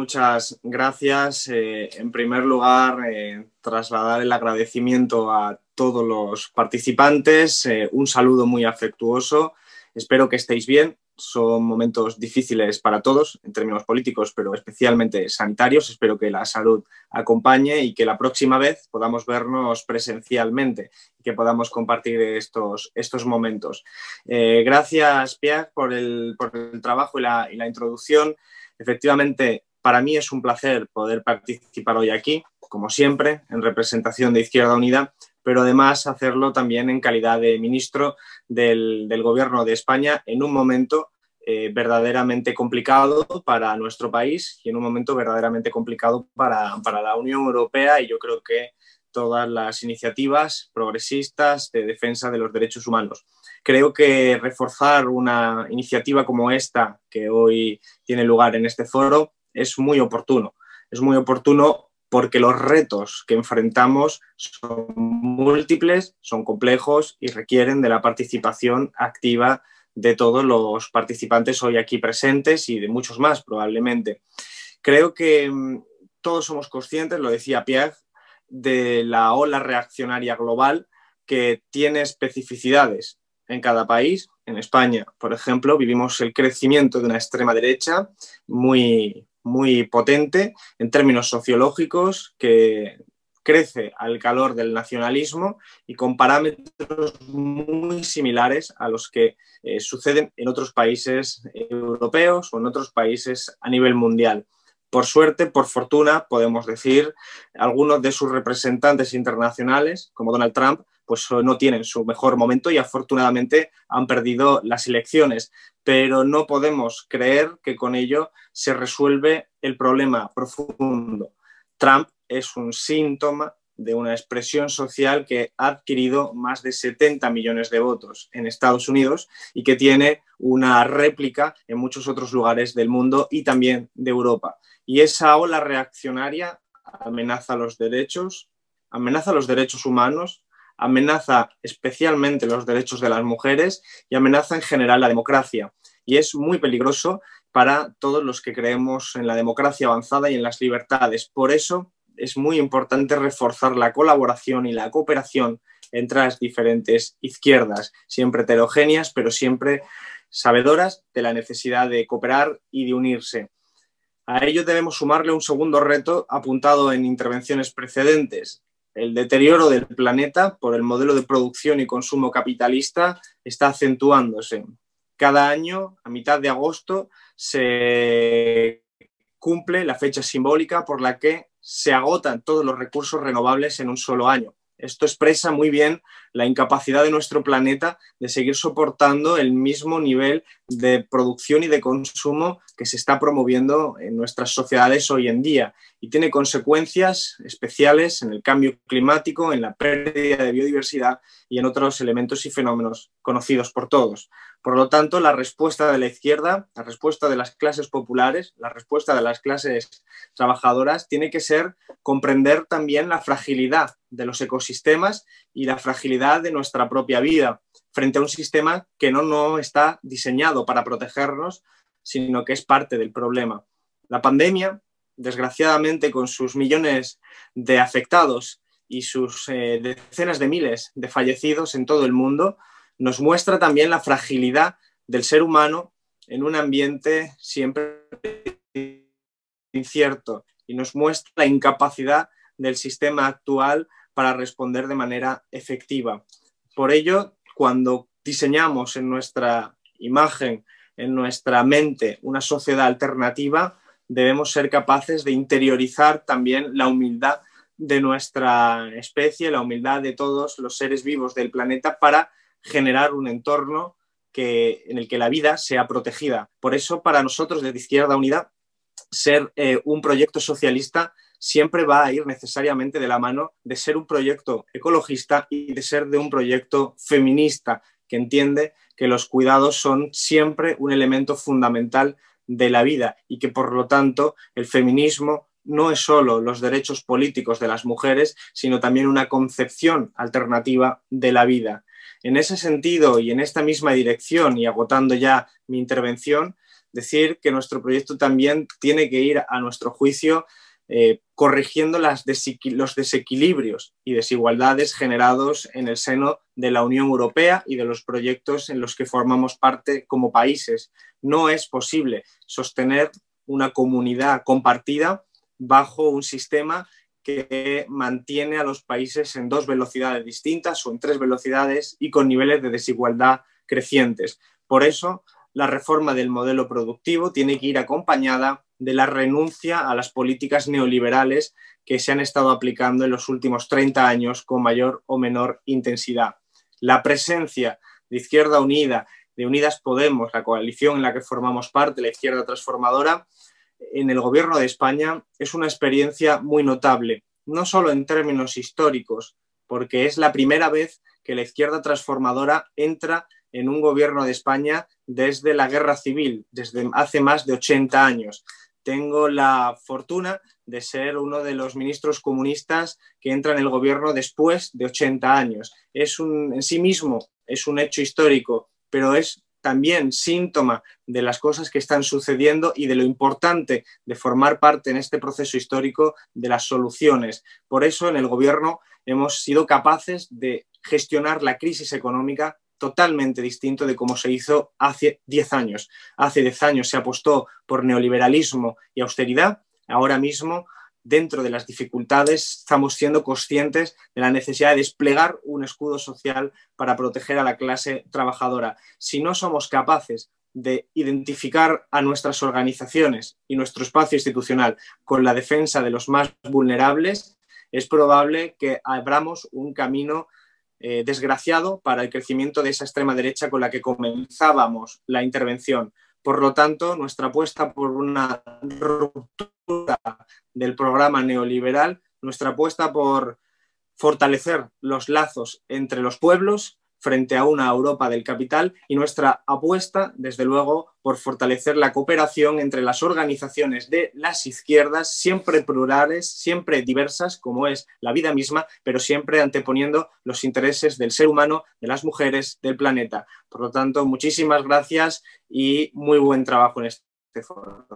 muchas gracias. Eh, en primer lugar, eh, trasladar el agradecimiento a todos los participantes, eh, un saludo muy afectuoso. Espero que estéis bien. Son momentos difíciles para todos en términos políticos, pero especialmente sanitarios. Espero que la salud acompañe y que la próxima vez podamos vernos presencialmente y que podamos compartir estos, estos momentos. gracias, Pierre, por el, por el trabajo y la, y la introducción. Efectivamente, para mí es un placer poder participar hoy aquí, como siempre, en representación de Izquierda Unida, pero además hacerlo también en calidad de ministro del, Gobierno de España en un momento eh, verdaderamente complicado para nuestro país y en un momento verdaderamente complicado para, para la Unión Europea y yo creo que todas las iniciativas progresistas de defensa de los derechos humanos. Creo que reforzar una iniciativa como esta, que hoy tiene lugar en este foro, es muy oportuno. Es muy oportuno porque los retos que enfrentamos son múltiples, son complejos y requieren de la participación activa de todos los participantes hoy aquí presentes y de muchos más probablemente. Creo que mm, todos somos conscientes, lo decía Pierre, de la ola reaccionaria global que tiene especificidades en cada país. En España, por ejemplo, vivimos el crecimiento de una extrema derecha muy, muy potente en términos sociológicos que crece al calor del nacionalismo y con parámetros muy similares a los que eh, suceden en otros países europeos o en otros países a nivel mundial. Por suerte, por fortuna, podemos decir, algunos de sus representantes internacionales, como Donald Trump, pues no tienen su mejor momento y afortunadamente han perdido las elecciones. Pero no podemos creer que con ello se resuelve el problema profundo. Trump es un síntoma de una expresión social que ha adquirido más de 70 millones de votos en Estados Unidos y que tiene una réplica en muchos otros lugares del mundo y también de Europa. Y esa ola reaccionaria amenaza los derechos, amenaza los derechos humanos, amenaza especialmente los derechos de las mujeres y amenaza en general la democracia. Y es muy peligroso para todos los que creemos en la democracia avanzada y en las libertades. Por eso es muy importante reforzar la colaboración y la cooperación entre las diferentes izquierdas, siempre heterogéneas, pero siempre sabedoras de la necesidad de cooperar y de unirse. A ello debemos sumarle un segundo reto apuntado en intervenciones precedentes, el deterioro del planeta por el modelo de producción y consumo capitalista está acentuándose. Cada año, a mitad de agosto, se cumple la fecha simbólica por la que se agotan todos los recursos renovables en un solo año. Esto expresa muy bien la incapacidad de nuestro planeta de seguir soportando el mismo nivel de producción y de consumo que se está promoviendo en nuestras sociedades hoy en día y tiene consecuencias especiales en el cambio climático, en la pérdida de biodiversidad y en otros elementos y fenómenos conocidos por todos. Por lo tanto, la respuesta de la izquierda, la respuesta de las clases populares, la respuesta de las clases trabajadoras tiene que ser comprender también la fragilidad de los ecosistemas y la fragilidad de nuestra propia vida frente a un sistema que no, no está diseñado para protegernos, sino que es parte del problema. La pandemia, desgraciadamente, con sus millones de afectados y sus eh, decenas de miles de fallecidos en todo el mundo, nos muestra también la fragilidad del ser humano en un ambiente siempre incierto y nos muestra la incapacidad del sistema actual para responder de manera efectiva. Por ello, cuando diseñamos en nuestra imagen, en nuestra mente, una sociedad alternativa, debemos ser capaces de interiorizar también la humildad de nuestra especie, la humildad de todos los seres vivos del planeta para generar un entorno en el que la vida sea protegida. Por eso, para nosotros desde Izquierda Unida, ser eh, un proyecto socialista siempre va a ir necesariamente de la mano de ser un proyecto ecologista y de ser de un proyecto feminista que entiende que los cuidados son siempre un elemento fundamental de la vida y que por lo tanto el feminismo no es solo los derechos políticos de las mujeres, sino también una concepción alternativa de la vida. En ese sentido y en esta misma dirección, y agotando ya mi intervención, decir que nuestro proyecto también tiene que ir, a nuestro juicio, eh, corrigiendo los desequilibrios y desigualdades generados en el seno de la Unión Europea y de los proyectos en los que formamos parte como países. No es posible sostener una comunidad compartida bajo un sistema que mantiene a los países en dos velocidades distintas o en tres velocidades y con niveles de desigualdad crecientes. Por eso, la reforma del modelo productivo tiene que ir acompañada de la renuncia a las políticas neoliberales que se han estado aplicando en los últimos 30 años con mayor o menor intensidad. La presencia de Izquierda Unida, de Unidas Podemos, la coalición en la que formamos parte, la izquierda transformadora, en el gobierno de España es una experiencia muy notable, no solo en términos históricos, porque es la primera vez que la izquierda transformadora entra en un gobierno de España desde la guerra civil, desde hace más de 80 años. Tengo la fortuna de ser uno de los ministros comunistas que entra en el gobierno después de 80 años. Es un, en sí mismo es un hecho histórico, pero es también síntoma de las cosas que están sucediendo y de lo importante de formar parte en este proceso histórico de las soluciones. Por eso en el Gobierno hemos sido capaces de gestionar la crisis económica totalmente distinto de cómo se hizo hace 10 años. Hace 10 años se apostó por neoliberalismo y austeridad. Ahora mismo dentro de las dificultades, estamos siendo conscientes de la necesidad de desplegar un escudo social para proteger a la clase trabajadora. Si no somos capaces de identificar a nuestras organizaciones y nuestro espacio institucional con la defensa de los más vulnerables, es probable que abramos un camino eh, desgraciado para el crecimiento de esa extrema derecha con la que comenzábamos la intervención. Por lo tanto, nuestra apuesta por una ruptura del programa neoliberal, nuestra apuesta por fortalecer los lazos entre los pueblos frente a una Europa del capital y nuestra apuesta, desde luego, por fortalecer la cooperación entre las organizaciones de las izquierdas, siempre plurales, siempre diversas, como es la vida misma, pero siempre anteponiendo los intereses del ser humano, de las mujeres, del planeta. Por lo tanto, muchísimas gracias y muy buen trabajo en este foro.